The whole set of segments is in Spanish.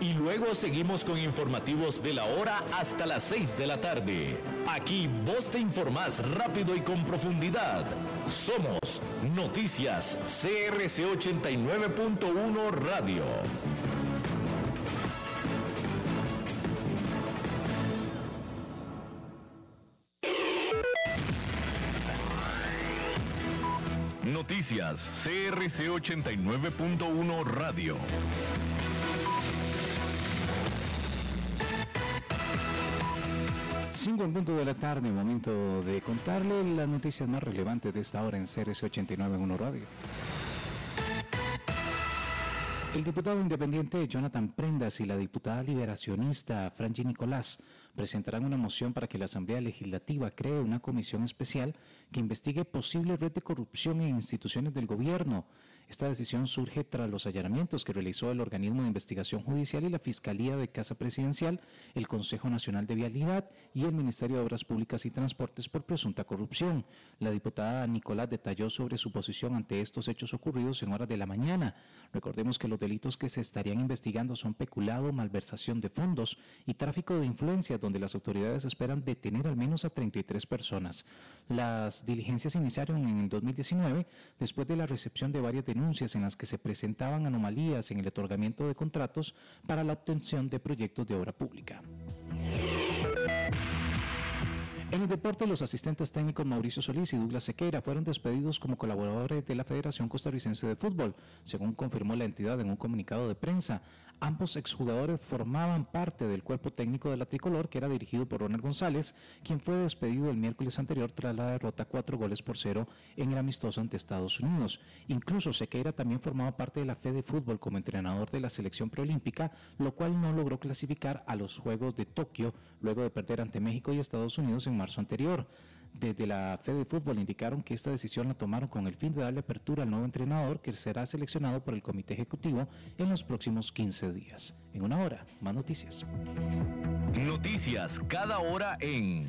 y luego seguimos con informativos de la hora hasta las 6 de la tarde. Aquí vos te informás rápido y con profundidad. Somos Noticias CRC 89.1 Radio. Noticias CRC 89.1 Radio. 5 en punto de la tarde, momento de contarle las noticias más relevantes de esta hora en CRC 89.1 Radio. El diputado independiente Jonathan Prendas y la diputada liberacionista Franji Nicolás presentarán una moción para que la Asamblea Legislativa cree una comisión especial que investigue posible red de corrupción en instituciones del gobierno esta decisión surge tras los allanamientos que realizó el organismo de investigación judicial y la Fiscalía de Casa Presidencial, el Consejo Nacional de Vialidad y el Ministerio de Obras Públicas y Transportes por presunta corrupción. La diputada Nicolás detalló sobre su posición ante estos hechos ocurridos en horas de la mañana. Recordemos que los delitos que se estarían investigando son peculado, malversación de fondos y tráfico de influencias, donde las autoridades esperan detener al menos a 33 personas. Las diligencias iniciaron en el 2019 después de la recepción de varias denuncias en las que se presentaban anomalías en el otorgamiento de contratos para la obtención de proyectos de obra pública. En el deporte, los asistentes técnicos Mauricio Solís y Douglas Sequeira fueron despedidos como colaboradores de la Federación Costarricense de Fútbol, según confirmó la entidad en un comunicado de prensa. Ambos exjugadores formaban parte del cuerpo técnico de la tricolor que era dirigido por Ronald González, quien fue despedido el miércoles anterior tras la derrota cuatro goles por cero en el amistoso ante Estados Unidos. Incluso Sequeira también formaba parte de la Fede Fútbol como entrenador de la selección preolímpica, lo cual no logró clasificar a los Juegos de Tokio luego de perder ante México y Estados Unidos en marzo anterior. Desde la Fede Fútbol indicaron que esta decisión la tomaron con el fin de darle apertura al nuevo entrenador que será seleccionado por el Comité Ejecutivo en los próximos 15 días. En una hora, más noticias. Noticias cada hora en...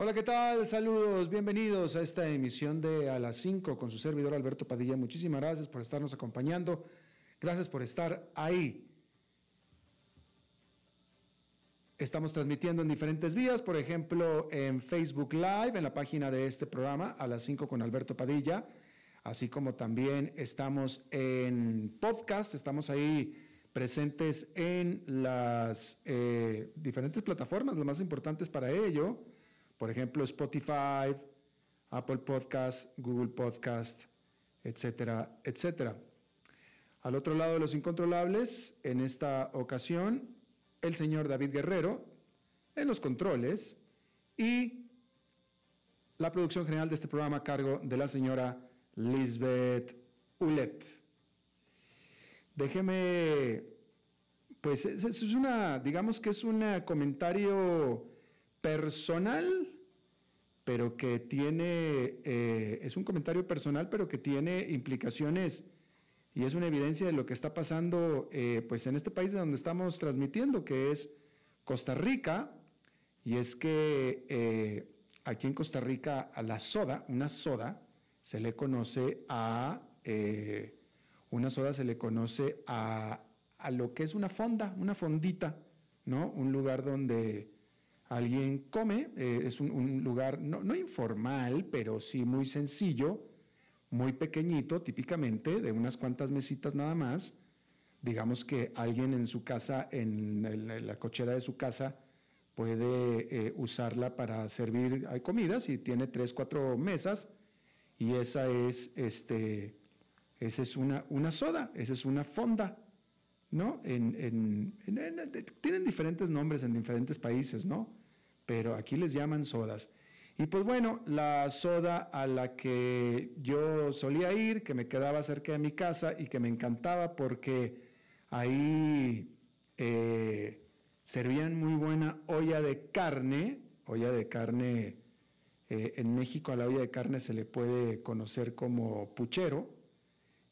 Hola, ¿qué tal? Saludos, bienvenidos a esta emisión de A las 5 con su servidor Alberto Padilla. Muchísimas gracias por estarnos acompañando. Gracias por estar ahí. Estamos transmitiendo en diferentes vías, por ejemplo, en Facebook Live, en la página de este programa, a las 5 con Alberto Padilla, así como también estamos en podcast, estamos ahí presentes en las eh, diferentes plataformas, las más importantes para ello por ejemplo, Spotify, Apple Podcast, Google Podcast, etcétera, etcétera. Al otro lado de los incontrolables, en esta ocasión, el señor David Guerrero, en los controles, y la producción general de este programa a cargo de la señora Lisbeth Ulet. Déjeme, pues es una, digamos que es un comentario personal, pero que tiene, eh, es un comentario personal, pero que tiene implicaciones y es una evidencia de lo que está pasando eh, pues en este país donde estamos transmitiendo, que es Costa Rica, y es que eh, aquí en Costa Rica a la soda, una soda, se le conoce a, una soda se le conoce a, a lo que es una fonda, una fondita, ¿no? Un lugar donde alguien come, eh, es un, lugar no, informal, pero sí muy sencillo, muy pequeñito, típicamente, de unas cuantas mesitas nada más. Digamos que alguien en su casa, en, la cochera de su casa, puede eh, usarla para servir hay comidas y tiene tres, cuatro mesas y esa es, este, esa es una, una soda, esa es una fonda, ¿no? En, tienen diferentes nombres en diferentes países, ¿no? Pero aquí les llaman sodas. Y pues bueno, la soda a la que yo solía ir, que me quedaba cerca de mi casa y que me encantaba porque ahí... Eh, servían muy buena olla de carne, olla de carne, eh, en México a la olla de carne se le puede conocer como puchero,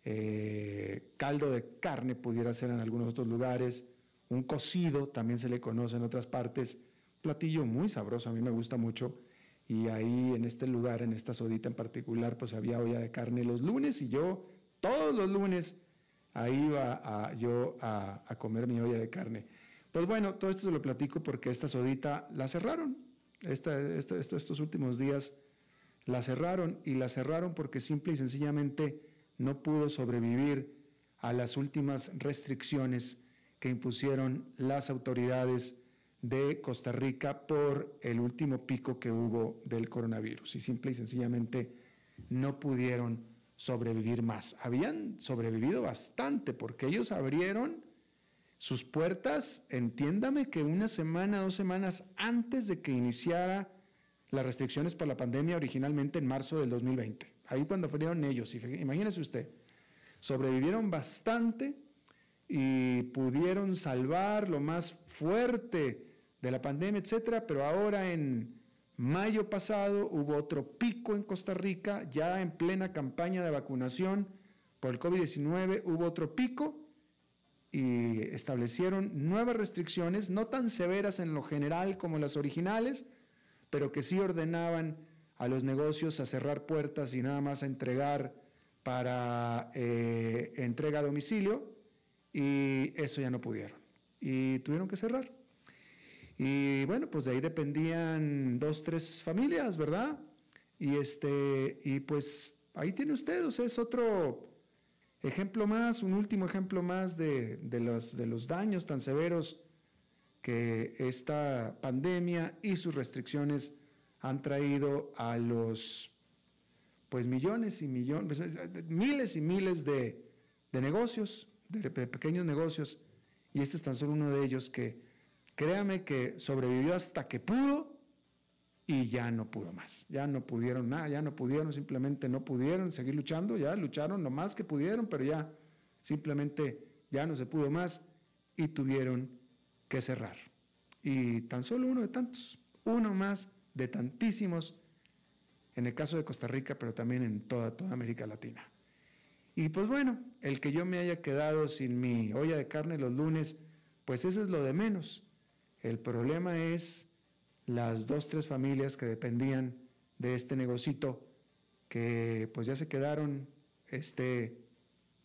eh, caldo de carne pudiera ser en algunos otros lugares, un cocido también se le conoce en otras partes, platillo muy sabroso, a mí me gusta mucho, y ahí en este lugar, en esta sodita en particular, pues había olla de carne los lunes y yo todos los lunes ahí iba yo a, comer mi olla de carne. Pues bueno, todo esto se lo platico porque esta sodita la cerraron. estos últimos días la cerraron y la cerraron porque simple y sencillamente no pudo sobrevivir a las últimas restricciones que impusieron las autoridades de Costa Rica por el último pico que hubo del coronavirus y simple y sencillamente no pudieron sobrevivir más. Habían sobrevivido bastante porque ellos abrieron sus puertas, entiéndame que una semana, dos semanas antes de que iniciara las restricciones por la pandemia originalmente en marzo del 2020. Ahí cuando fueron ellos, imagínese usted, sobrevivieron bastante y pudieron salvar lo más fuerte de la pandemia, etcétera, pero ahora en mayo pasado hubo otro pico en Costa Rica, ya en plena campaña de vacunación por el COVID-19 hubo otro pico y establecieron nuevas restricciones, no tan severas en lo general como las originales, pero que sí ordenaban a los negocios a cerrar puertas y nada más a entregar para eh, entrega a domicilio, y eso ya no pudieron. Y tuvieron que cerrar. Y bueno, pues de ahí dependían dos, tres familias, ¿verdad? Y este, y pues ahí tiene usted, o sea, es otro Ejemplo más, un último ejemplo más de, los, de los daños tan severos que esta pandemia y sus restricciones han traído a los pues millones y millones, pues, miles y miles de, negocios, de, pequeños negocios, y este es tan solo uno de ellos que créame que sobrevivió hasta que pudo y ya no pudo más. Ya no pudieron nada, ya no pudieron, simplemente no pudieron seguir luchando, ya lucharon lo más que pudieron, pero ya simplemente ya no se pudo más y tuvieron que cerrar. Y tan solo uno de tantos, uno más de tantísimos, en el caso de Costa Rica, pero también en toda, toda América Latina. Y pues bueno, el que yo me haya quedado sin mi olla de carne los lunes, pues eso es lo de menos. El problema es las dos, tres familias que dependían de este negocito, que pues ya se quedaron este,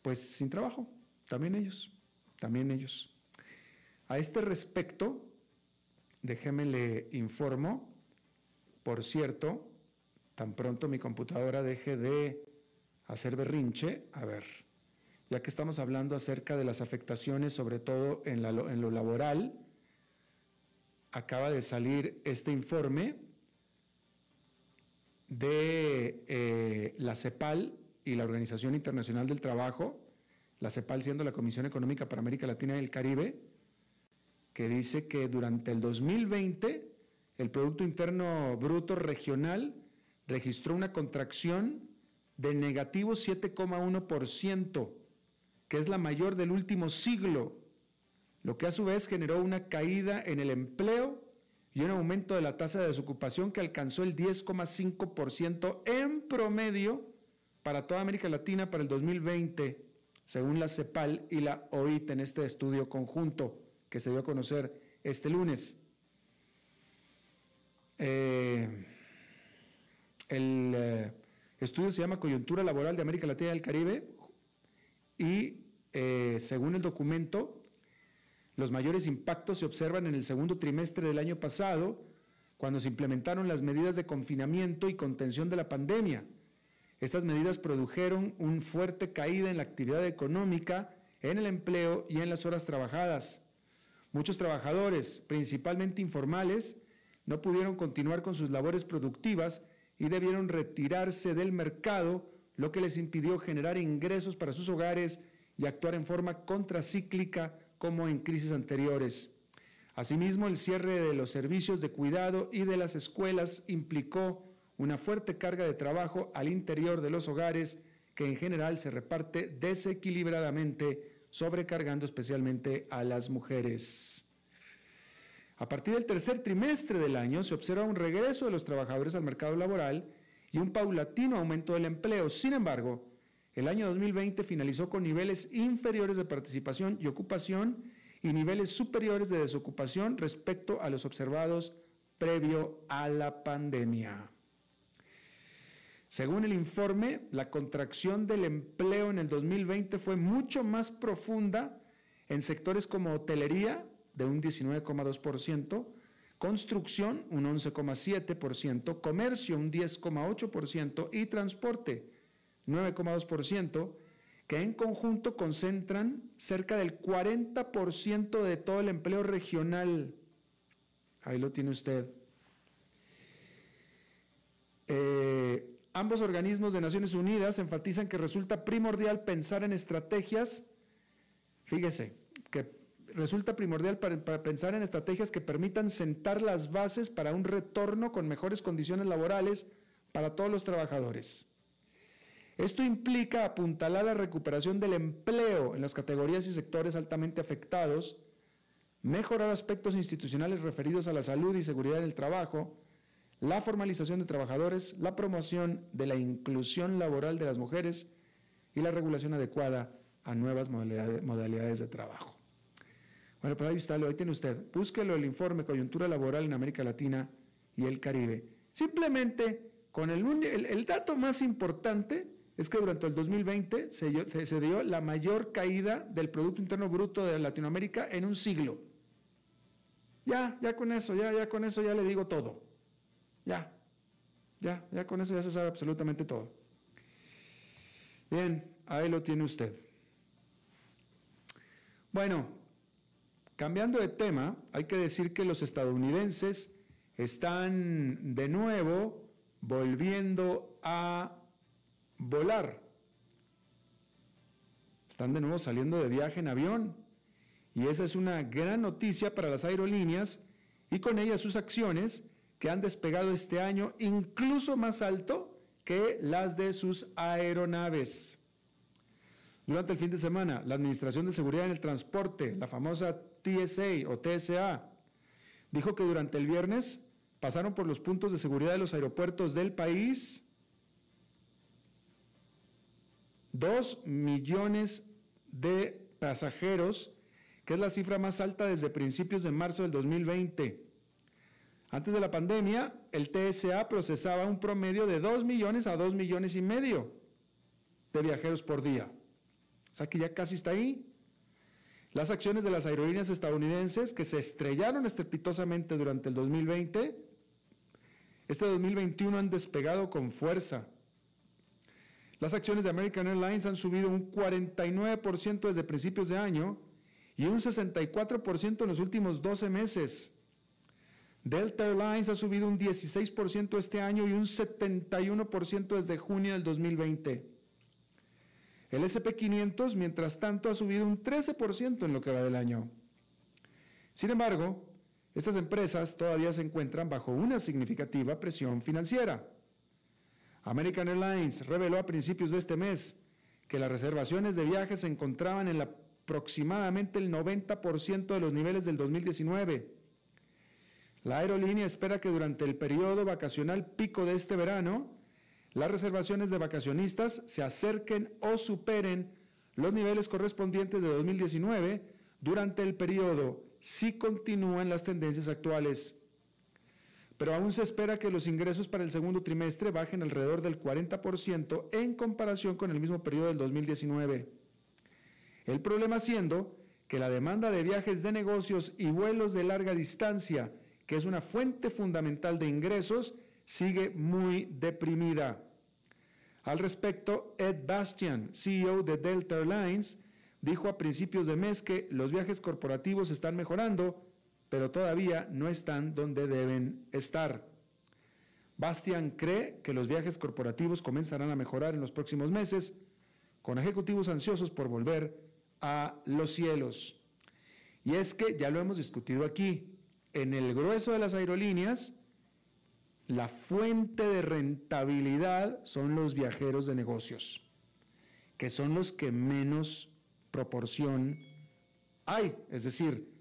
pues sin trabajo, también ellos, también ellos. A este respecto, déjeme le informo, por cierto, tan pronto mi computadora deje de hacer berrinche, a ver, ya que estamos hablando acerca de las afectaciones, sobre todo en, lo laboral, acaba de salir este informe de eh, la CEPAL y la Organización Internacional del Trabajo, la CEPAL siendo la Comisión Económica para América Latina y el Caribe, que dice que durante el 2020 el Producto Interno Bruto Regional registró una contracción de negativo 7,1%, que es la mayor del último siglo lo que a su vez generó una caída en el empleo y un aumento de la tasa de desocupación que alcanzó el 10,5% en promedio para toda América Latina para el 2020, según la CEPAL y la OIT en este estudio conjunto que se dio a conocer este lunes. Eh, el eh, estudio se llama Coyuntura Laboral de América Latina y el Caribe y eh, según el documento, los mayores impactos se observan en el segundo trimestre del año pasado, cuando se implementaron las medidas de confinamiento y contención de la pandemia. Estas medidas produjeron una fuerte caída en la actividad económica, en el empleo y en las horas trabajadas. Muchos trabajadores, principalmente informales, no pudieron continuar con sus labores productivas y debieron retirarse del mercado, lo que les impidió generar ingresos para sus hogares y actuar en forma contracíclica como en crisis anteriores. Asimismo, el cierre de los servicios de cuidado y de las escuelas implicó una fuerte carga de trabajo al interior de los hogares que en general se reparte desequilibradamente, sobrecargando especialmente a las mujeres. A partir del tercer trimestre del año se observa un regreso de los trabajadores al mercado laboral y un paulatino aumento del empleo. Sin embargo, el año 2020 finalizó con niveles inferiores de participación y ocupación y niveles superiores de desocupación respecto a los observados previo a la pandemia. Según el informe, la contracción del empleo en el 2020 fue mucho más profunda en sectores como hotelería, de un 19,2%, construcción, un 11,7%, comercio, un 10,8% y transporte, 9,2%, que en conjunto concentran cerca del 40% de todo el empleo regional. Ahí lo tiene usted. Eh, ambos organismos de Naciones Unidas enfatizan que resulta primordial pensar en estrategias, fíjese, que resulta primordial para, pensar en estrategias que permitan sentar las bases para un retorno con mejores condiciones laborales para todos los trabajadores. Esto implica apuntalar la recuperación del empleo en las categorías y sectores altamente afectados, mejorar aspectos institucionales referidos a la salud y seguridad del trabajo, la formalización de trabajadores, la promoción de la inclusión laboral de las mujeres y la regulación adecuada a nuevas modalidades de trabajo. Bueno, pues ahí está, ahí tiene usted. Búsquelo el informe Coyuntura Laboral en América Latina y el Caribe. Simplemente con el, el, el dato más importante es que durante el 2020 se, dio la mayor caída del Producto Interno Bruto de Latinoamérica en un siglo. Ya, ya con eso, ya, ya con eso ya le digo todo. Ya, ya, ya con eso ya se sabe absolutamente todo. Bien, ahí lo tiene usted. Bueno, cambiando de tema, hay que decir que los estadounidenses están de nuevo volviendo a volar. Están de nuevo saliendo de viaje en avión. Y esa es una gran noticia para las aerolíneas y con ellas sus acciones que han despegado este año incluso más alto que las de sus aeronaves. Durante el fin de semana, la Administración de Seguridad en el Transporte, la famosa TSA o TSA, dijo que durante el viernes pasaron por los puntos de seguridad de los aeropuertos del país Dos millones de pasajeros, que es la cifra más alta desde principios de marzo del 2020. Antes de la pandemia, el TSA procesaba un promedio de 2 millones a 2 millones y medio de viajeros por día. O sea que ya casi está ahí. Las acciones de las aerolíneas estadounidenses que se estrellaron estrepitosamente durante el 2020, este 2021 han despegado con fuerza. Las acciones de American Airlines han subido un 49% desde principios de año y un 64% en los últimos 12 meses. Delta Airlines ha subido un 16% este año y un 71% desde junio del 2020. El SP500, mientras tanto, ha subido un 13% en lo que va del año. Sin embargo, estas empresas todavía se encuentran bajo una significativa presión financiera. American Airlines reveló a principios de este mes que las reservaciones de viajes se encontraban en aproximadamente el 90% de los niveles del 2019. La aerolínea espera que durante el periodo vacacional pico de este verano, las reservaciones de vacacionistas se acerquen o superen los niveles correspondientes de 2019 durante el periodo si continúan las tendencias actuales pero aún se espera que los ingresos para el segundo trimestre bajen alrededor del 40% en comparación con el mismo periodo del 2019. El problema siendo que la demanda de viajes de negocios y vuelos de larga distancia que es una fuente fundamental de ingresos, sigue muy deprimida. Al respecto, Ed Bastian, CEO de Delta Airlines, dijo a principios de mes que los viajes corporativos están mejorando, pero todavía no están donde deben estar. Bastian cree que los viajes corporativos comenzarán a mejorar en los próximos meses, con ejecutivos ansiosos por volver a los cielos. Y es que, ya lo hemos discutido aquí, en el grueso de las aerolíneas, la fuente de rentabilidad son los viajeros de negocios, que son los que menos proporción hay. Es decir,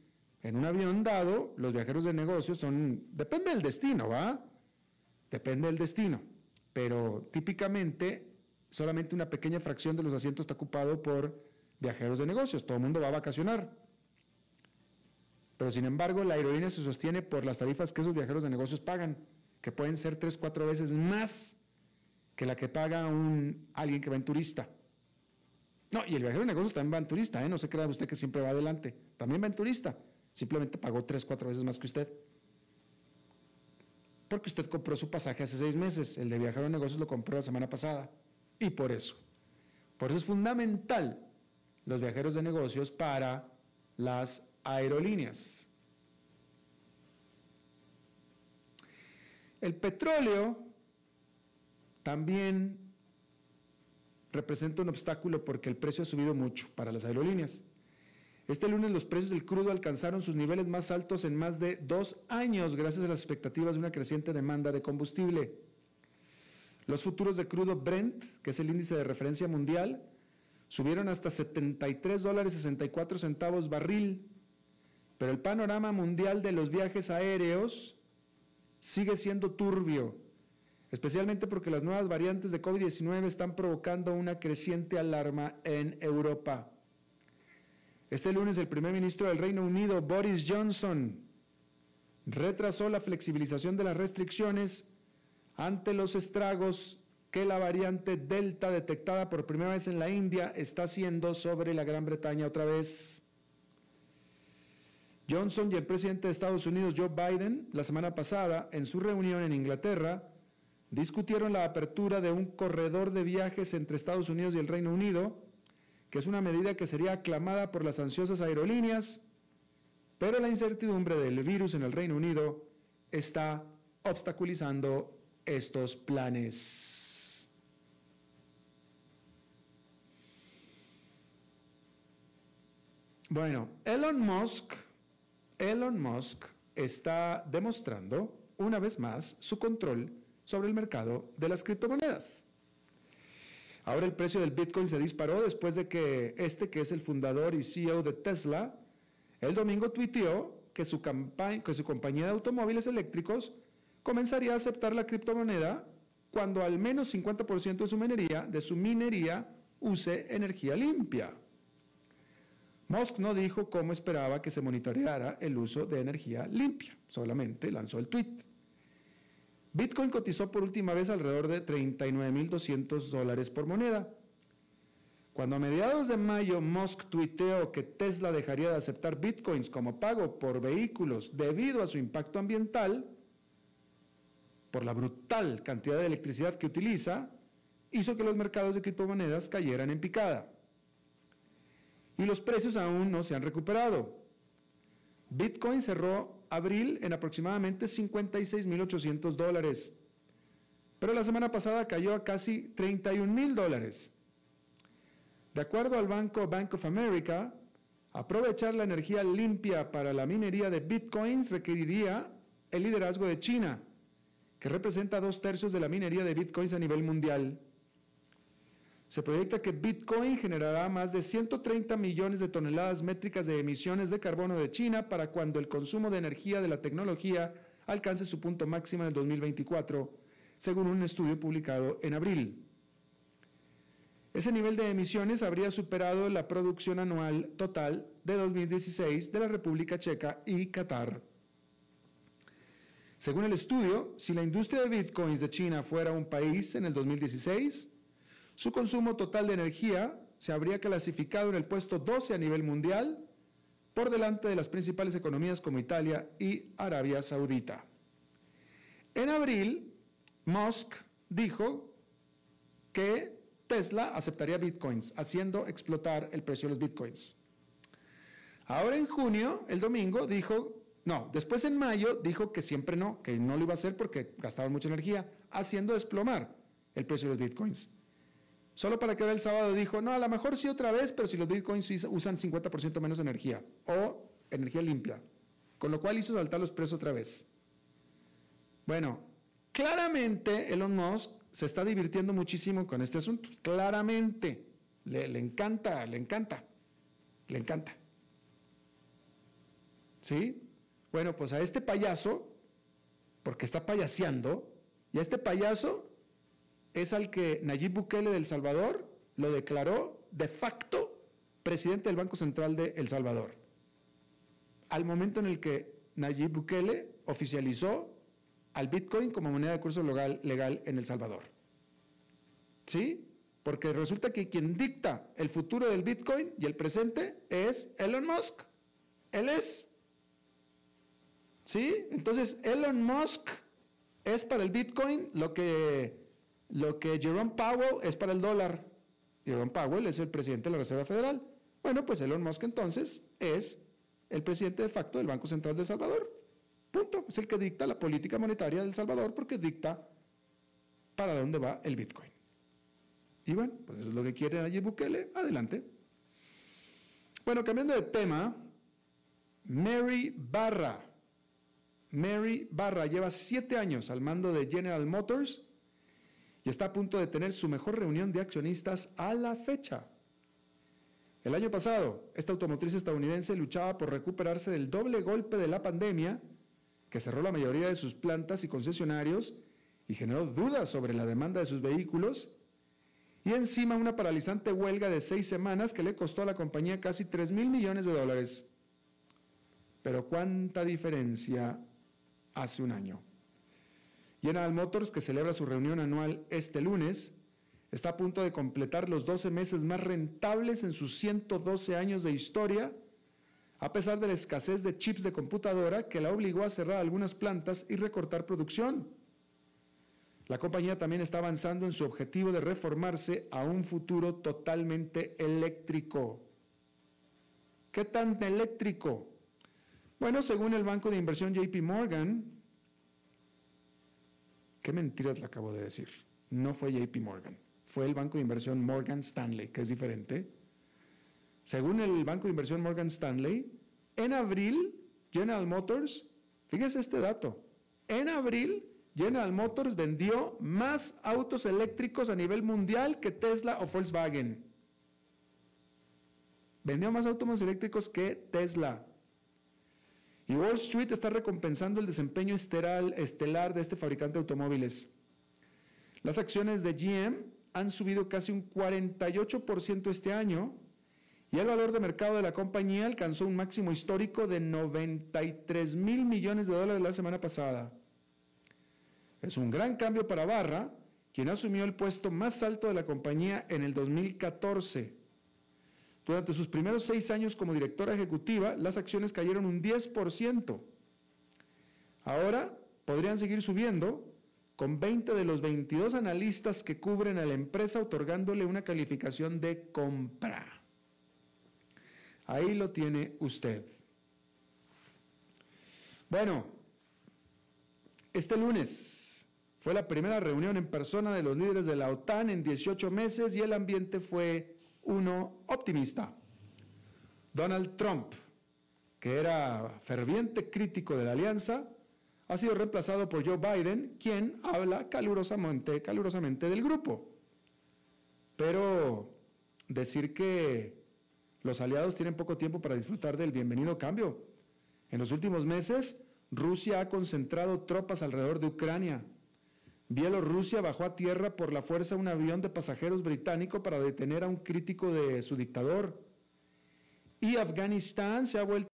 en un avión dado, los viajeros de negocios son, depende del destino, ¿va? Depende del destino. Pero típicamente solamente una pequeña fracción de los asientos está ocupado por viajeros de negocios. Todo el mundo va a vacacionar. Pero sin embargo, la aerolínea se sostiene por las tarifas que esos viajeros de negocios pagan que pueden ser tres, cuatro veces más que la que paga un, alguien que va en turista. No, y el viajero de negocios también va en turista, ¿eh? no se crea usted que siempre va adelante, también va en turista, simplemente pagó tres, cuatro veces más que usted. Porque usted compró su pasaje hace seis meses, el de viajero de negocios lo compró la semana pasada, y por eso. Por eso es fundamental los viajeros de negocios para las aerolíneas. El petróleo también representa un obstáculo porque el precio ha subido mucho para las aerolíneas. Este lunes los precios del crudo alcanzaron sus niveles más altos en más de dos años gracias a las expectativas de una creciente demanda de combustible. Los futuros de crudo Brent, que es el índice de referencia mundial, subieron hasta 73 dólares 64 centavos barril, pero el panorama mundial de los viajes aéreos sigue siendo turbio, especialmente porque las nuevas variantes de COVID-19 están provocando una creciente alarma en Europa. Este lunes el primer ministro del Reino Unido, Boris Johnson, retrasó la flexibilización de las restricciones ante los estragos que la variante Delta detectada por primera vez en la India está haciendo sobre la Gran Bretaña otra vez. Johnson y el presidente de Estados Unidos, Joe Biden, la semana pasada, en su reunión en Inglaterra, discutieron la apertura de un corredor de viajes entre Estados Unidos y el Reino Unido, que es una medida que sería aclamada por las ansiosas aerolíneas, pero la incertidumbre del virus en el Reino Unido está obstaculizando estos planes. Bueno, Elon Musk Elon Musk está demostrando una vez más su control sobre el mercado de las criptomonedas. Ahora el precio del Bitcoin se disparó después de que este, que es el fundador y CEO de Tesla, el domingo tuiteó que su, que su compañía de automóviles eléctricos comenzaría a aceptar la criptomoneda cuando al menos 50% de su minería, de su minería use energía limpia. Musk no dijo cómo esperaba que se monitoreara el uso de energía limpia, solamente lanzó el tweet. Bitcoin cotizó por última vez alrededor de 39.200 dólares por moneda. Cuando a mediados de mayo Musk tuiteó que Tesla dejaría de aceptar bitcoins como pago por vehículos debido a su impacto ambiental, por la brutal cantidad de electricidad que utiliza, hizo que los mercados de criptomonedas cayeran en picada y los precios aún no se han recuperado. Bitcoin cerró abril en aproximadamente 56.800 dólares, pero la semana pasada cayó a casi 31.000 dólares. De acuerdo al banco Bank of America, aprovechar la energía limpia para la minería de bitcoins requeriría el liderazgo de China, que representa dos tercios de la minería de bitcoins a nivel mundial. Se proyecta que Bitcoin generará más de 130 millones de toneladas métricas de emisiones de carbono de China para cuando el consumo de energía de la tecnología alcance su punto máximo en el 2024, según un estudio publicado en abril. Ese nivel de emisiones habría superado la producción anual total de 2016 de la República Checa y Qatar. Según el estudio, si la industria de bitcoins de China fuera un país en el 2016, su consumo total de energía se habría clasificado en el puesto 12 a nivel mundial, por delante de las principales economías como Italia y Arabia Saudita. En abril, Musk dijo que Tesla aceptaría bitcoins, haciendo explotar el precio de los bitcoins. Ahora en junio, el domingo, dijo, no, después en mayo dijo que siempre no, que no lo iba a hacer porque gastaba mucha energía, haciendo desplomar el precio de los bitcoins. Solo para que el sábado dijo, no, a lo mejor sí otra vez, pero si los bitcoins usan 50% menos energía o energía limpia, con lo cual hizo saltar los precios otra vez. Bueno, claramente Elon Musk se está divirtiendo muchísimo con este asunto, claramente, le, le encanta, le encanta, le encanta. ¿Sí? Bueno, pues a este payaso, porque está payaseando, y a este payaso es al que Nayib Bukele del Salvador lo declaró de facto presidente del Banco Central de El Salvador. Al momento en el que Nayib Bukele oficializó al Bitcoin como moneda de curso legal, legal en El Salvador. ¿Sí? Porque resulta que quien dicta el futuro del Bitcoin y el presente es Elon Musk. Él es. ¿Sí? Entonces, Elon Musk es para el Bitcoin lo que lo que Jerome Powell es para el dólar. Jerome Powell es el presidente de la Reserva Federal. Bueno, pues Elon Musk entonces es el presidente de facto del Banco Central de El Salvador. Punto. Es el que dicta la política monetaria del Salvador porque dicta para dónde va el Bitcoin. Y bueno, pues eso es lo que quiere allí Bukele. Adelante. Bueno, cambiando de tema, Mary Barra. Mary Barra lleva siete años al mando de General Motors está a punto de tener su mejor reunión de accionistas a la fecha. El año pasado, esta automotriz estadounidense luchaba por recuperarse del doble golpe de la pandemia, que cerró la mayoría de sus plantas y concesionarios y generó dudas sobre la demanda de sus vehículos, y encima una paralizante huelga de seis semanas que le costó a la compañía casi 3 mil millones de dólares. Pero ¿cuánta diferencia hace un año? General Motors, que celebra su reunión anual este lunes, está a punto de completar los 12 meses más rentables en sus 112 años de historia, a pesar de la escasez de chips de computadora que la obligó a cerrar algunas plantas y recortar producción. La compañía también está avanzando en su objetivo de reformarse a un futuro totalmente eléctrico. ¿Qué tan eléctrico? Bueno, según el banco de inversión JP Morgan, ¿Qué mentiras le acabo de decir? No fue JP Morgan, fue el banco de inversión Morgan Stanley, que es diferente. Según el banco de inversión Morgan Stanley, en abril General Motors, fíjese este dato, en abril General Motors vendió más autos eléctricos a nivel mundial que Tesla o Volkswagen. Vendió más autos eléctricos que Tesla. Y Wall Street está recompensando el desempeño estelar de este fabricante de automóviles. Las acciones de GM han subido casi un 48% este año y el valor de mercado de la compañía alcanzó un máximo histórico de 93 mil millones de dólares la semana pasada. Es un gran cambio para Barra, quien asumió el puesto más alto de la compañía en el 2014. Durante sus primeros seis años como directora ejecutiva, las acciones cayeron un 10%. Ahora podrían seguir subiendo con 20 de los 22 analistas que cubren a la empresa otorgándole una calificación de compra. Ahí lo tiene usted. Bueno, este lunes fue la primera reunión en persona de los líderes de la OTAN en 18 meses y el ambiente fue uno optimista. Donald Trump, que era ferviente crítico de la alianza, ha sido reemplazado por Joe Biden, quien habla calurosamente, calurosamente del grupo. Pero decir que los aliados tienen poco tiempo para disfrutar del bienvenido cambio. En los últimos meses, Rusia ha concentrado tropas alrededor de Ucrania, Bielorrusia bajó a tierra por la fuerza un avión de pasajeros británico para detener a un crítico de su dictador. Y Afganistán se ha vuelto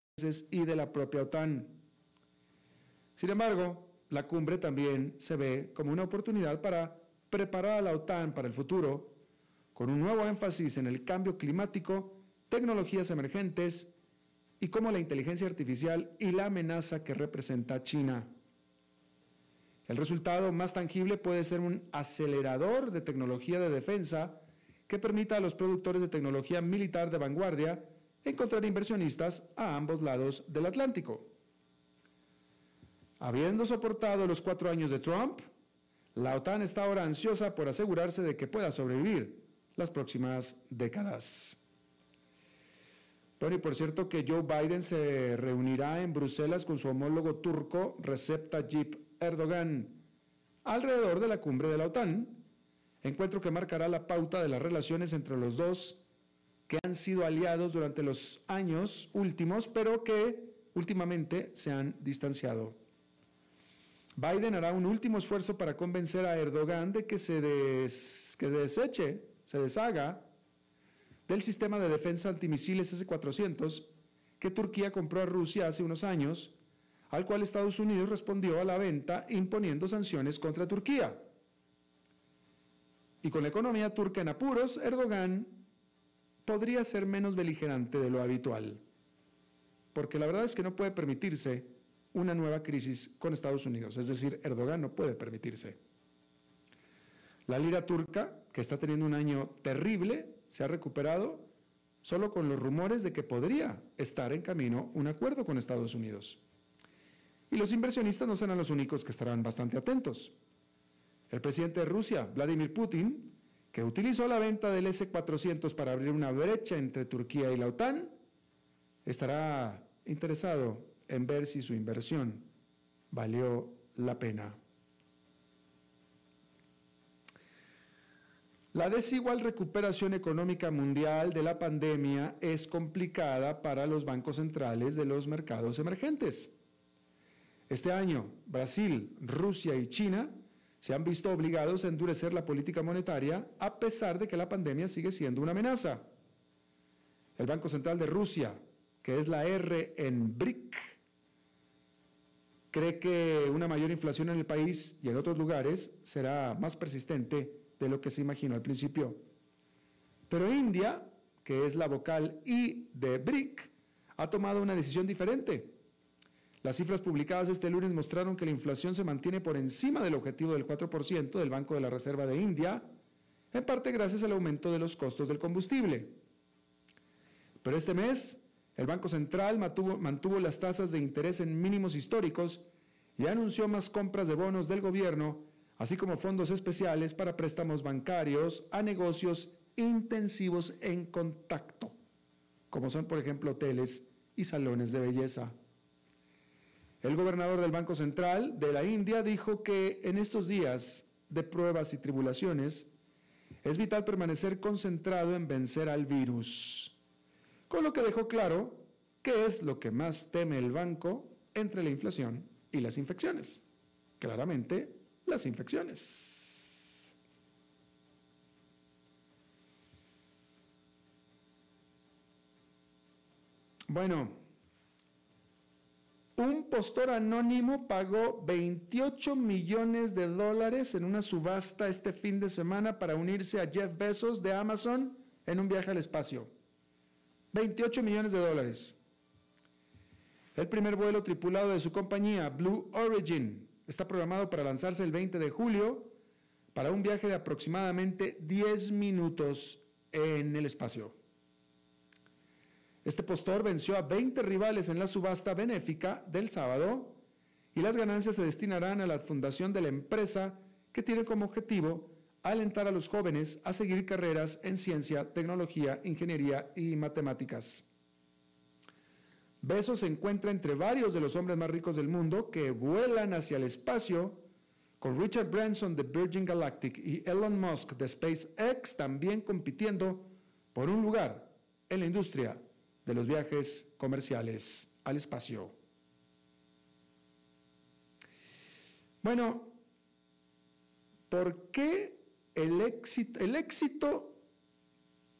y de la propia OTAN. Sin embargo, la cumbre también se ve como una oportunidad para preparar a la OTAN para el futuro, con un nuevo énfasis en el cambio climático, tecnologías emergentes y cómo la inteligencia artificial y la amenaza que representa China. El resultado más tangible puede ser un acelerador de tecnología de defensa que permita a los productores de tecnología militar de vanguardia encontrar inversionistas a ambos lados del Atlántico. Habiendo soportado los cuatro años de Trump, la OTAN está ahora ansiosa por asegurarse de que pueda sobrevivir las próximas décadas. Bueno, y por cierto que Joe Biden se reunirá en Bruselas con su homólogo turco Recep Tayyip Erdogan alrededor de la cumbre de la OTAN, encuentro que marcará la pauta de las relaciones entre los dos que han sido aliados durante los años últimos, pero que últimamente se han distanciado. Biden hará un último esfuerzo para convencer a Erdogan de que se, que deseche, se deshaga del sistema de defensa antimisiles S-400 que Turquía compró a Rusia hace unos años, al cual Estados Unidos respondió a la venta imponiendo sanciones contra Turquía. Y con la economía turca en apuros, Erdogan podría ser menos beligerante de lo habitual, porque la verdad es que no puede permitirse una nueva crisis con Estados Unidos, es decir, Erdogan no puede permitirse. La lira turca, que está teniendo un año terrible, se ha recuperado solo con los rumores de que podría estar en camino un acuerdo con Estados Unidos. Y los inversionistas no serán los únicos que estarán bastante atentos. El presidente de Rusia, Vladimir Putin, que utilizó la venta del S-400 para abrir una brecha entre Turquía y la OTAN, estará interesado en ver si su inversión valió la pena. La desigual recuperación económica mundial de la pandemia es complicada para los bancos centrales de los mercados emergentes. Este año, Brasil, Rusia y China se han visto obligados a endurecer la política monetaria a pesar de que la pandemia sigue siendo una amenaza. El Banco Central de Rusia, que es la R en BRIC, cree que una mayor inflación en el país y en otros lugares será más persistente de lo que se imaginó al principio. Pero India, que es la vocal I de BRIC, ha tomado una decisión diferente. Las cifras publicadas este lunes mostraron que la inflación se mantiene por encima del objetivo del 4% del Banco de la Reserva de India, en parte gracias al aumento de los costos del combustible. Pero este mes, el Banco Central mantuvo, mantuvo las tasas de interés en mínimos históricos y anunció más compras de bonos del gobierno así como fondos especiales para préstamos bancarios a negocios intensivos en contacto, como son por ejemplo hoteles y salones de belleza. El gobernador del Banco Central de la India dijo que en estos días de pruebas y tribulaciones es vital permanecer concentrado en vencer al virus, con lo que dejó claro qué es lo que más teme el banco entre la inflación y las infecciones. Claramente, las infecciones. Bueno, un postor anónimo pagó 28 millones de dólares en una subasta este fin de semana para unirse a Jeff Bezos de Amazon en un viaje al espacio. 28 millones de dólares. El primer vuelo tripulado de su compañía, Blue Origin, está programado para lanzarse el 20 de julio para un viaje de aproximadamente 10 minutos en el espacio. Este postor venció a 20 rivales en la subasta benéfica del sábado y las ganancias se destinarán a la fundación de la empresa que tiene como objetivo alentar a los jóvenes a seguir carreras en ciencia, tecnología, ingeniería y matemáticas. Bezos se encuentra entre varios de los hombres más ricos del mundo que vuelan hacia el espacio, con Richard Branson de Virgin Galactic y Elon Musk de SpaceX también compitiendo por un lugar en la industria de los viajes comerciales al espacio. Bueno, ¿por qué el éxito, el éxito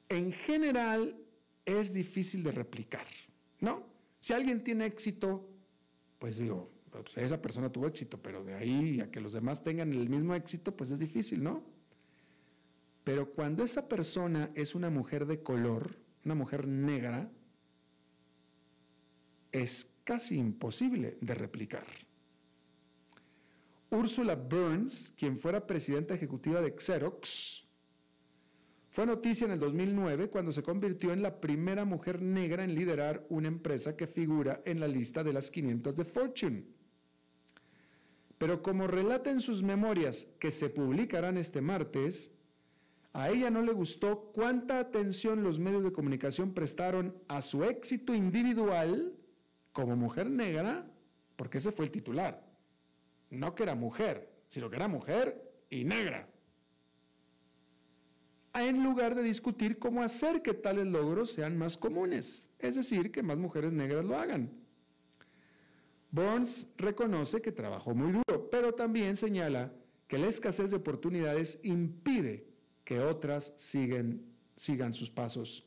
en general es difícil de replicar? ¿No? Si alguien tiene éxito, pues digo, pues esa persona tuvo éxito, pero de ahí a que los demás tengan el mismo éxito, pues es difícil, ¿no? Pero cuando esa persona es una mujer de color, una mujer negra, es casi imposible de replicar. Ursula Burns, quien fuera presidenta ejecutiva de Xerox, fue noticia en el 2009 cuando se convirtió en la primera mujer negra en liderar una empresa que figura en la lista de las 500 de Fortune. Pero como relata en sus memorias que se publicarán este martes, a ella no le gustó cuánta atención los medios de comunicación prestaron a su éxito individual como mujer negra, porque ese fue el titular. No que era mujer, sino que era mujer y negra. En lugar de discutir cómo hacer que tales logros sean más comunes, es decir, que más mujeres negras lo hagan. Burns reconoce que trabajó muy duro, pero también señala que la escasez de oportunidades impide que otras sigan sus pasos.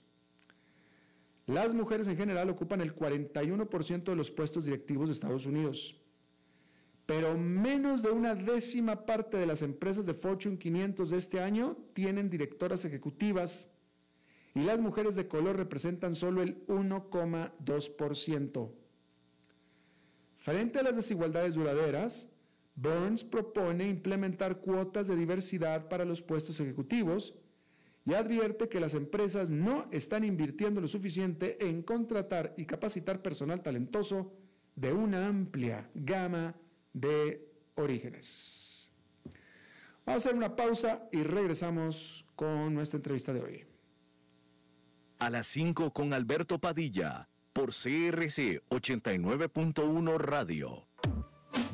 Las mujeres en general ocupan el 41% de los puestos directivos de Estados Unidos, pero menos de una décima parte de las empresas de Fortune 500 de este año tienen directoras ejecutivas y las mujeres de color representan solo el 1,2%. Frente a las desigualdades duraderas, Burns propone implementar cuotas de diversidad para los puestos ejecutivos y advierte que las empresas no están invirtiendo lo suficiente en contratar y capacitar personal talentoso de una amplia gama de orígenes. Vamos a hacer una pausa y regresamos con nuestra entrevista de hoy. A las 5 con Alberto Padilla por CRC 89.1 Radio.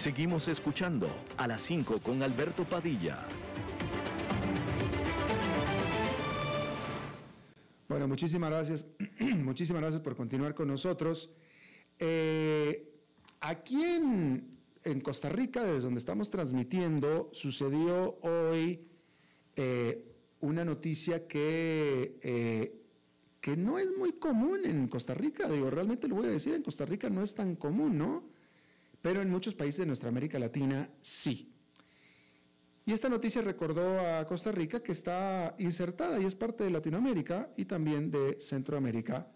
Seguimos escuchando a las 5 con Alberto Padilla. Bueno, muchísimas gracias. muchísimas gracias por continuar con nosotros. Eh, aquí en, Costa Rica, desde donde estamos transmitiendo, sucedió hoy eh, una noticia que, eh, que no es muy común en Costa Rica. Digo, realmente lo voy a decir, en Costa Rica no es tan común, ¿no? Pero en muchos países de nuestra América Latina sí. Y esta noticia recordó a Costa Rica que está insertada y es parte de Latinoamérica y también de Centroamérica,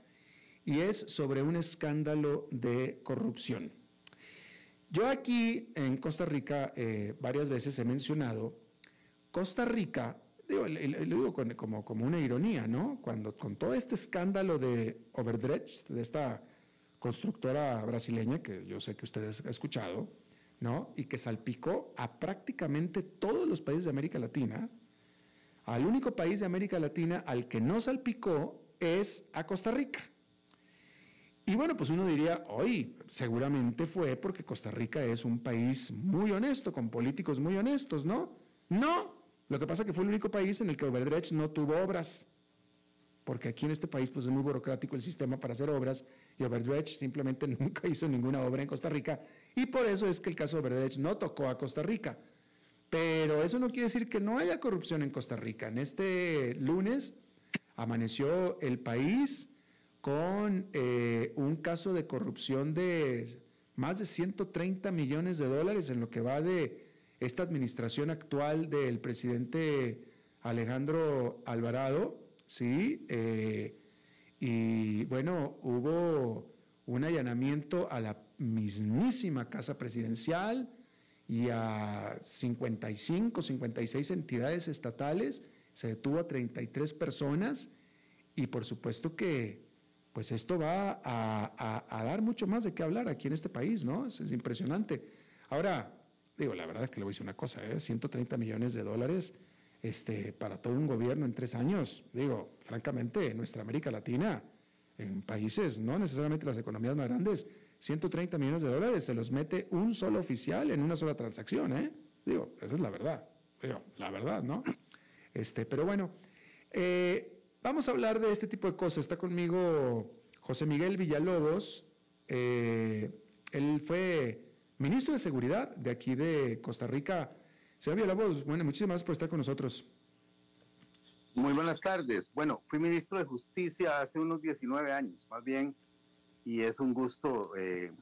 y es sobre un escándalo de corrupción. Yo aquí en Costa Rica eh, varias veces he mencionado, Costa Rica, digo, lo digo como, como una ironía, ¿no? Cuando con todo este escándalo de Overdredge, de esta constructora brasileña que yo sé que ustedes han escuchado, ¿no? Y que salpicó a prácticamente todos los países de América Latina. Al único país de América Latina al que no salpicó es a Costa Rica. Y bueno, pues uno diría, hoy seguramente fue porque Costa Rica es un país muy honesto, con políticos muy honestos, ¿no? No, lo que pasa es que fue el único país en el que Overdrecht no tuvo obras porque aquí en este país pues es muy burocrático el sistema para hacer obras y Overdredge simplemente nunca hizo ninguna obra en Costa Rica y por eso es que el caso de no tocó a Costa Rica. Pero eso no quiere decir que no haya corrupción en Costa Rica. En este lunes amaneció el país con eh, un caso de corrupción de más de 130 millones de dólares en lo que va de esta administración actual del presidente Alejandro Alvarado ¿sí? Eh, y bueno, hubo un allanamiento a la mismísima Casa Presidencial y a 55, 56 entidades estatales, se detuvo a 33 personas y por supuesto que pues esto va a, dar mucho más de qué hablar aquí en este país, ¿no? Es, impresionante. Ahora, digo, la verdad es que le voy a decir una cosa, ¿eh? 130 millones de dólares este, para todo un gobierno en tres años. Digo, francamente, en nuestra América Latina, en países, no necesariamente las economías más grandes, 130 millones de dólares se los mete un solo oficial en una sola transacción, ¿eh? Digo, esa es la verdad. Digo, la verdad, ¿no? Este, pero bueno, eh, vamos a hablar de este tipo de cosas. Está conmigo José Miguel Villalobos. Eh, él fue ministro de Seguridad de aquí de Costa Rica. Señor Villalobos, bueno, muchísimas gracias por estar con nosotros. Muy buenas tardes. Bueno, fui ministro de Justicia hace unos 19 años, más bien, y es un gusto eh,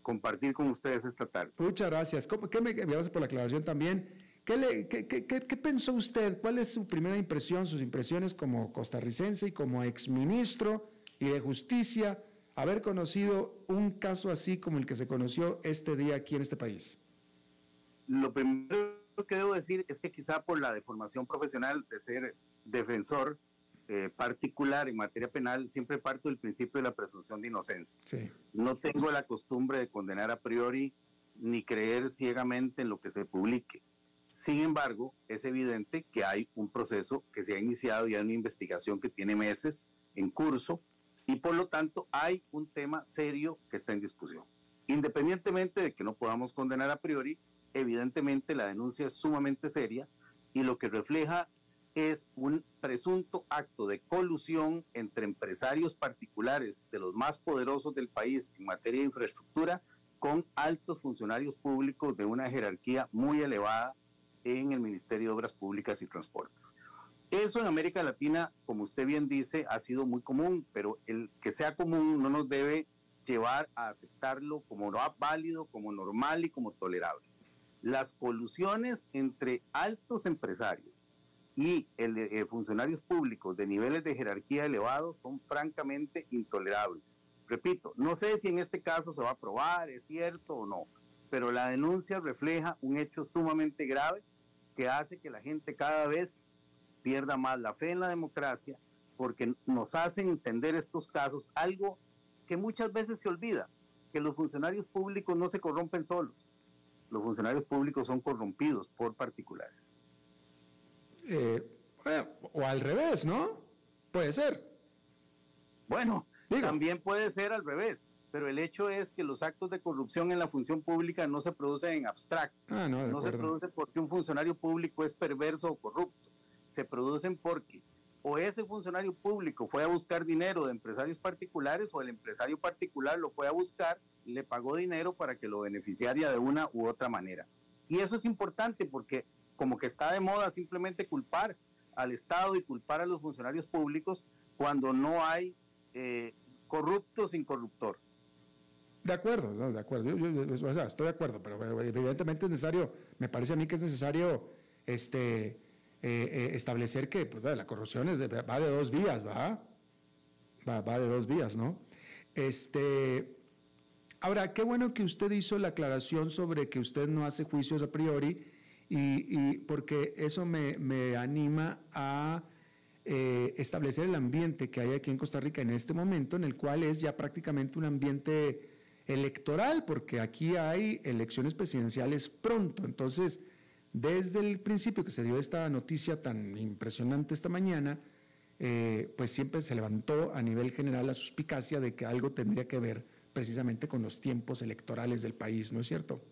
compartir con ustedes esta tarde. Muchas gracias. ¿Qué me, gracias por la aclaración también. ¿Qué, le, qué, qué, qué, pensó usted? ¿Cuál es su primera impresión, sus impresiones como costarricense y como exministro y de justicia, haber conocido un caso así como el que se conoció este día aquí en este país? Lo primero que debo decir es que quizá por la deformación profesional de ser defensor eh, particular en materia penal, siempre parto del principio de la presunción de inocencia. No tengo la costumbre de condenar a priori ni creer ciegamente en lo que se publique. Sin embargo, es evidente que hay un proceso que se ha iniciado y hay una investigación que tiene meses en curso y por lo tanto hay un tema serio que está en discusión. Independientemente de que no podamos condenar a priori, evidentemente la denuncia es sumamente seria y lo que refleja es un presunto acto de colusión entre empresarios particulares de los más poderosos del país en materia de infraestructura con altos funcionarios públicos de una jerarquía muy elevada en el Ministerio de Obras Públicas y Transportes. Eso en América Latina, como usted bien dice, ha sido muy común, pero el que sea común no nos debe llevar a aceptarlo como válido, como normal y como tolerable. Las colusiones entre altos empresarios y eh, funcionarios públicos de niveles de jerarquía elevados son francamente intolerables. Repito, no sé si en este caso se va a probar, es cierto o no, pero la denuncia refleja un hecho sumamente grave que hace que la gente cada vez pierda más la fe en la democracia porque nos hacen entender estos casos algo que muchas veces se olvida, que los funcionarios públicos no se corrompen solos, los funcionarios públicos son corrompidos por particulares. Eh, o al revés, ¿no? Puede ser. Bueno, también puede ser al revés, pero el hecho es que los actos de corrupción en la función pública no se producen en abstracto. Ah, no, no se producen porque un funcionario público es perverso o corrupto. Se producen porque o ese funcionario público fue a buscar dinero de empresarios particulares o el empresario particular lo fue a buscar, le pagó dinero para que lo beneficiaría de una u otra manera. Y eso es importante porque como que está de moda simplemente culpar al Estado y culpar a los funcionarios públicos cuando no hay eh, corrupto sin corruptor. De acuerdo, de acuerdo, estoy de acuerdo, pero evidentemente es necesario, me parece a mí que es necesario este, eh, eh, establecer que pues, la corrupción es va de dos vías, ¿va? ¿va? Va de dos vías, ¿no? Este, ahora, qué bueno que usted hizo la aclaración sobre que usted no hace juicios a priori y, porque eso me, anima a eh, establecer el ambiente que hay aquí en Costa Rica en este momento, en el cual es ya prácticamente un ambiente electoral, porque aquí hay elecciones presidenciales pronto. Entonces, desde el principio que se dio esta noticia tan impresionante esta mañana, eh, pues siempre se levantó a nivel general la suspicacia de que algo tendría que ver precisamente con los tiempos electorales del país, ¿no es cierto?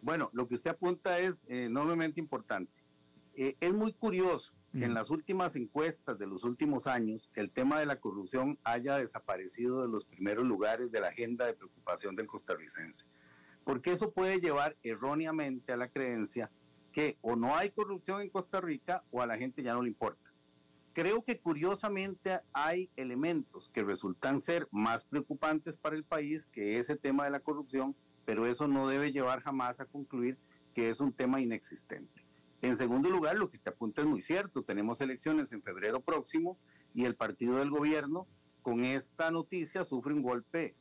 Bueno, lo que usted apunta es enormemente importante. Eh, es muy curioso que en las últimas encuestas de los últimos años el tema de la corrupción haya desaparecido de los primeros lugares de la agenda de preocupación del costarricense. Porque eso puede llevar erróneamente a la creencia que o no hay corrupción en Costa Rica o a la gente ya no le importa. Creo que curiosamente hay elementos que resultan ser más preocupantes para el país que ese tema de la corrupción pero eso no debe llevar jamás a concluir que es un tema inexistente. En segundo lugar, lo que usted apunta es muy cierto. Tenemos elecciones en febrero próximo y el partido del gobierno con esta noticia sufre un golpe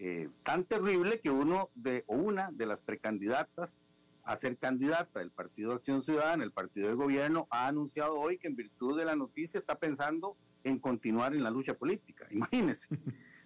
eh, tan terrible que uno de o una de las precandidatas a ser candidata del Partido de Acción Ciudadana, el partido del gobierno, ha anunciado hoy que en virtud de la noticia está pensando en continuar en la lucha política. Imagínense.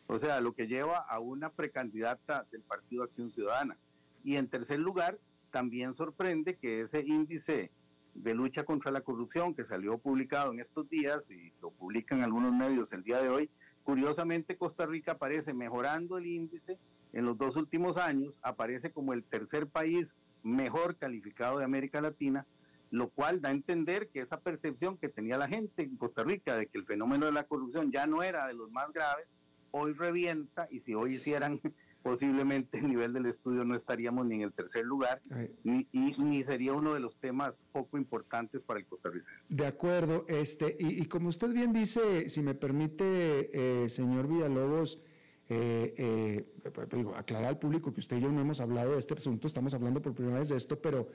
O sea, lo que lleva a una precandidata del Partido Acción Ciudadana. Y en tercer lugar, también sorprende que ese índice de lucha contra la corrupción que salió publicado en estos días y lo publican algunos medios el día de hoy, curiosamente Costa Rica aparece mejorando el índice en los dos últimos años, aparece como el tercer país mejor calificado de América Latina, lo cual da a entender que esa percepción que tenía la gente en Costa Rica de que el fenómeno de la corrupción ya no era de los más graves, hoy revienta y si hoy hicieran posiblemente el nivel del estudio no estaríamos ni en el tercer lugar, ni, y, ni sería uno de los temas poco importantes para el costarricense. De acuerdo, este, y, como usted bien dice, si me permite, eh, señor Villalobos, eh, eh, digo, aclarar al público que usted y yo no hemos hablado de este asunto, estamos hablando por primera vez de esto, pero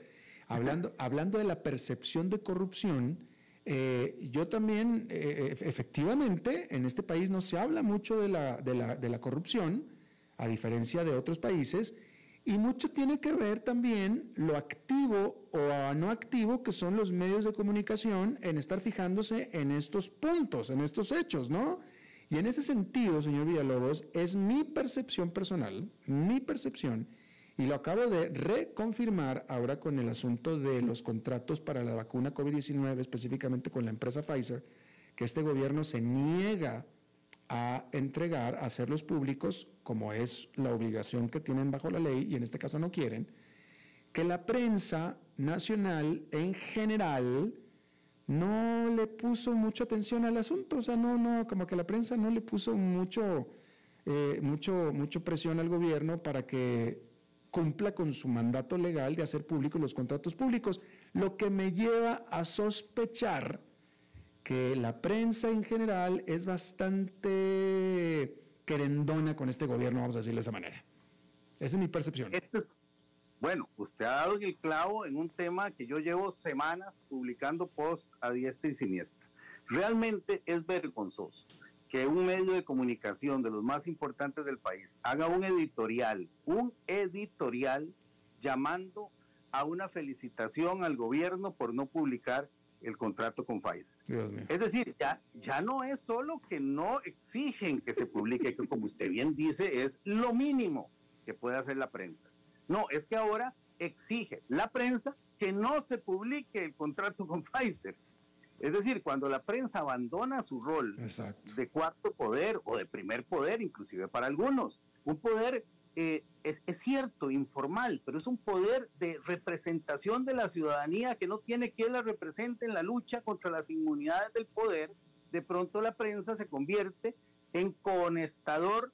hablando, hablando de la percepción de corrupción, eh, yo también, eh, efectivamente, en este país no se habla mucho de la, de, la, de la, corrupción, a diferencia de otros países, y mucho tiene que ver también lo activo o no activo que son los medios de comunicación en estar fijándose en estos puntos, en estos hechos, ¿no? Y en ese sentido, señor Villalobos, es mi percepción personal, mi percepción, y lo acabo de reconfirmar ahora con el asunto de los contratos para la vacuna COVID-19, específicamente con la empresa Pfizer, que este gobierno se niega a entregar, a hacerlos públicos, como es la obligación que tienen bajo la ley, y en este caso no quieren, que la prensa nacional en general no le puso mucha atención al asunto, o sea, no, no, como que la prensa no le puso mucho, eh, mucho, mucho presión al gobierno para que cumpla con su mandato legal de hacer públicos los contratos públicos, lo que me lleva a sospechar que la prensa en general es bastante querendona con este gobierno, vamos a decirlo de esa manera. Esa es mi percepción. Este bueno, usted ha dado el clavo en un tema que yo llevo semanas publicando post a diestra y siniestra. Realmente es vergonzoso que un medio de comunicación de los más importantes del país haga un editorial, un editorial llamando a una felicitación al gobierno por no publicar el contrato con Pfizer. Es decir, ya, ya no es solo que no exigen que se publique, que como usted bien dice, es lo mínimo que puede hacer la prensa. No, es que ahora exige la prensa que no se publique el contrato con Pfizer. Es decir, cuando la prensa abandona su rol de cuarto poder o de primer poder, inclusive para algunos, un poder eh, es, cierto, informal, pero es un poder de representación de la ciudadanía que no tiene quien la represente en la lucha contra las inmunidades del poder, de pronto la prensa se convierte en conestador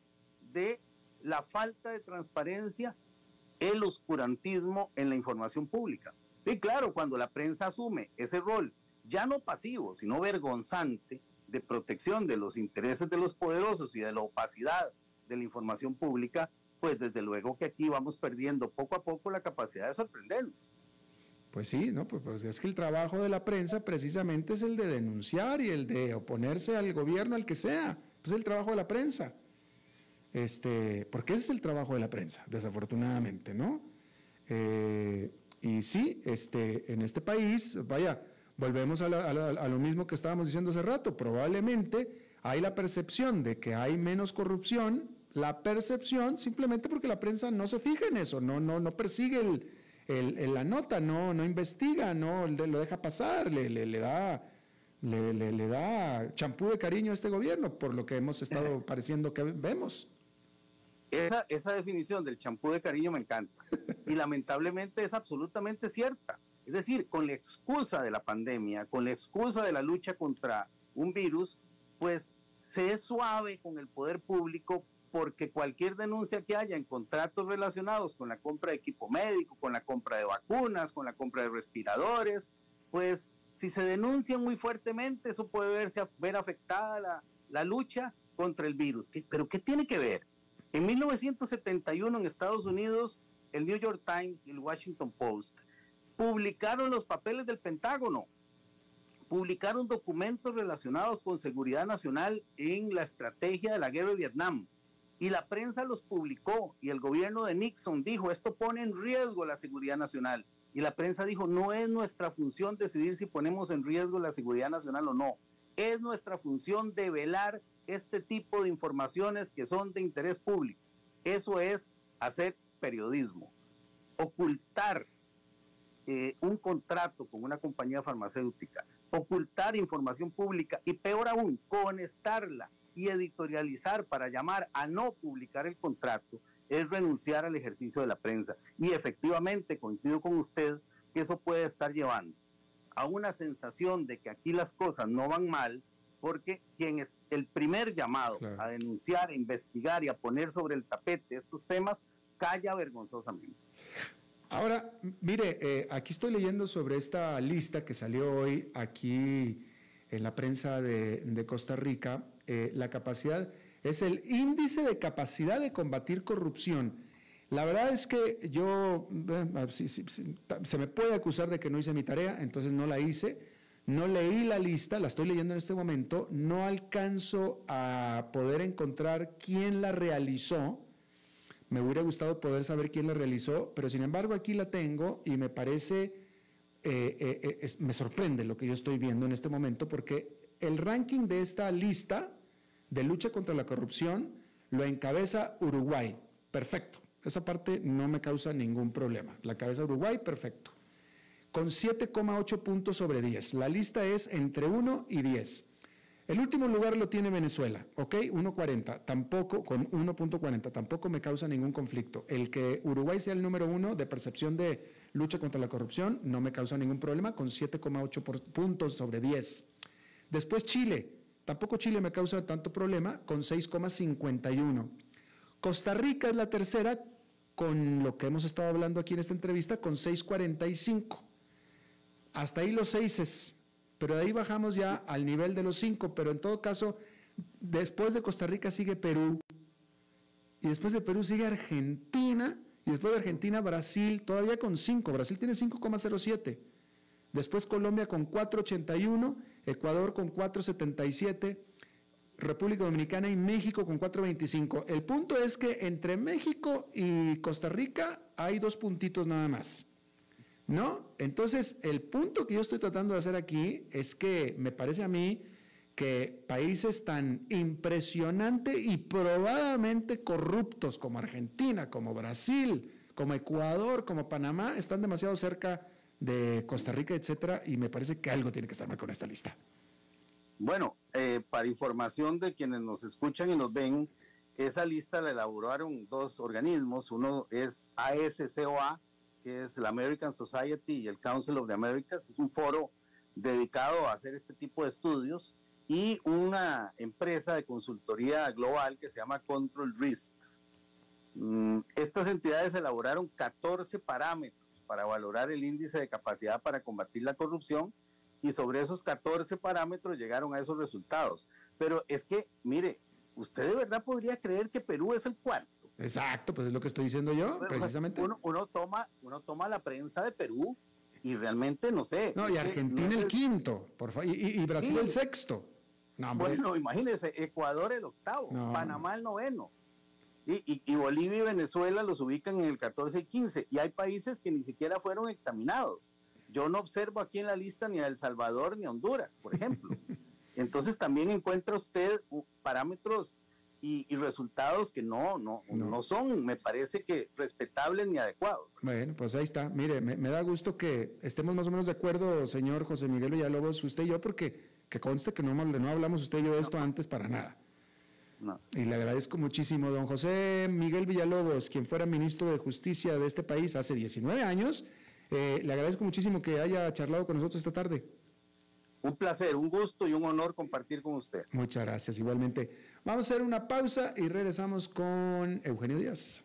de la falta de transparencia el oscurantismo en la información pública. Y claro, cuando la prensa asume ese rol, ya no pasivo, sino vergonzante, de protección de los intereses de los poderosos y de la opacidad de la información pública, pues desde luego que aquí vamos perdiendo poco a poco la capacidad de sorprendernos. Pues sí, no, pues, pues, es que el trabajo de la prensa precisamente es el de denunciar y el de oponerse al gobierno, al que sea. Pues es el trabajo de la prensa. Este, porque ese es el trabajo de la prensa, desafortunadamente, ¿no? Eh, y sí, este, en este país, vaya, volvemos a, lo mismo que estábamos diciendo hace rato, probablemente hay la percepción de que hay menos corrupción, la percepción simplemente porque la prensa no se fija en eso, no, no, no persigue el, la nota, no, no investiga, no lo deja pasar, le, le, le da le, le, da champú de cariño a este gobierno, por lo que hemos estado pareciendo que vemos. Esa, esa definición del champú de cariño me encanta y lamentablemente es absolutamente cierta. Es decir, con la excusa de la pandemia, con la excusa de la lucha contra un virus, pues se es suave con el poder público porque cualquier denuncia que haya en contratos relacionados con la compra de equipo médico, con la compra de vacunas, con la compra de respiradores, pues si se denuncia muy fuertemente, eso puede verse, ver afectada la, la lucha contra el virus. ¿Pero qué tiene que ver? En 1971 en Estados Unidos, el New York Times y el Washington Post publicaron los papeles del Pentágono, publicaron documentos relacionados con seguridad nacional en la estrategia de la guerra de Vietnam. Y la prensa los publicó y el gobierno de Nixon dijo, esto pone en riesgo la seguridad nacional. Y la prensa dijo, no es nuestra función decidir si ponemos en riesgo la seguridad nacional o no. Es nuestra función de velar este tipo de informaciones que son de interés público. Eso es hacer periodismo. Ocultar eh, un contrato con una compañía farmacéutica, ocultar información pública y peor aún, conestarla y editorializar para llamar a no publicar el contrato es renunciar al ejercicio de la prensa. Y efectivamente coincido con usted que eso puede estar llevando a una sensación de que aquí las cosas no van mal porque quien es el primer llamado a denunciar, a investigar y a poner sobre el tapete estos temas, calla vergonzosamente. Ahora, mire, eh, aquí estoy leyendo sobre esta lista que salió hoy aquí en la prensa de, Costa Rica. Eh, la capacidad es el índice de capacidad de combatir corrupción. La verdad es que yo, eh, se me puede acusar de que no hice mi tarea, entonces no la hice. No leí la lista, la estoy leyendo en este momento, no alcanzo a poder encontrar quién la realizó. Me hubiera gustado poder saber quién la realizó, pero sin embargo aquí la tengo y me parece, eh, eh, me sorprende lo que yo estoy viendo en este momento porque el ranking de esta lista de lucha contra la corrupción lo encabeza Uruguay. Perfecto. Esa parte no me causa ningún problema. La cabeza Uruguay, perfecto con 7,8 puntos sobre 10. La lista es entre 1 y 10. El último lugar lo tiene Venezuela, ¿ok? 1.40, tampoco, con 1.40, tampoco me causa ningún conflicto. El que Uruguay sea el número uno de percepción de lucha contra la corrupción no me causa ningún problema, con 7,8 puntos sobre 10. Después Chile, tampoco Chile me causa tanto problema, con 6,51. Costa Rica es la tercera, con lo que hemos estado hablando aquí en esta entrevista, con 6,45. Hasta ahí los seises, pero de ahí bajamos ya al nivel de los cinco, pero en todo caso, después de Costa Rica sigue Perú, y después de Perú sigue Argentina, y después de Argentina Brasil, todavía con 5, Brasil tiene 5,07, después Colombia con 4,81, Ecuador con 4,77, República Dominicana y México con 4.25. El punto es que entre México y Costa Rica hay dos puntitos nada más. ¿No? Entonces, el punto que yo estoy tratando de hacer aquí es que me parece a mí que países tan impresionante y probadamente corruptos como Argentina, como Brasil, como Ecuador, como Panamá, están demasiado cerca de Costa Rica, etcétera, y me parece que algo tiene que estar mal con esta lista. Bueno, eh, para información de quienes nos escuchan y nos ven, esa lista la elaboraron dos organismos, uno es ASCOA, que es la American Society y el Council of the Americas. Es un foro dedicado a hacer este tipo de estudios y una empresa de consultoría global que se llama Control Risks. Mm, estas entidades elaboraron 14 parámetros para valorar el índice de capacidad para combatir la corrupción y sobre esos 14 parámetros llegaron a esos resultados. Pero es que, mire, usted de verdad podría creer que Perú es el cuarto. Exacto, pues es lo que estoy diciendo yo, precisamente. Uno, toma, uno toma la prensa de Perú y realmente no sé. No, y Argentina el quinto, por y, Brasil el sexto. bueno, imagínese, Ecuador el octavo, Panamá el noveno. Y, y, Bolivia y Venezuela los ubican en el 14 y 15. Y hay países que ni siquiera fueron examinados. Yo no observo aquí en la lista ni a El Salvador ni a Honduras, por ejemplo. Entonces también encuentra usted parámetros y, resultados que no, no, no, son, me parece que respetables ni adecuados. Bueno, pues ahí está. Mire, me, da gusto que estemos más o menos de acuerdo, señor José Miguel Villalobos, usted y yo, porque que conste que no, no hablamos usted y yo de esto antes para nada. Y le agradezco muchísimo, don José Miguel Villalobos, quien fuera ministro de Justicia de este país hace 19 años. Eh, le agradezco muchísimo que haya charlado con nosotros esta tarde. Un placer, un gusto y un honor compartir con usted. Muchas gracias, igualmente. Vamos a hacer una pausa y regresamos con Eugenio Díaz.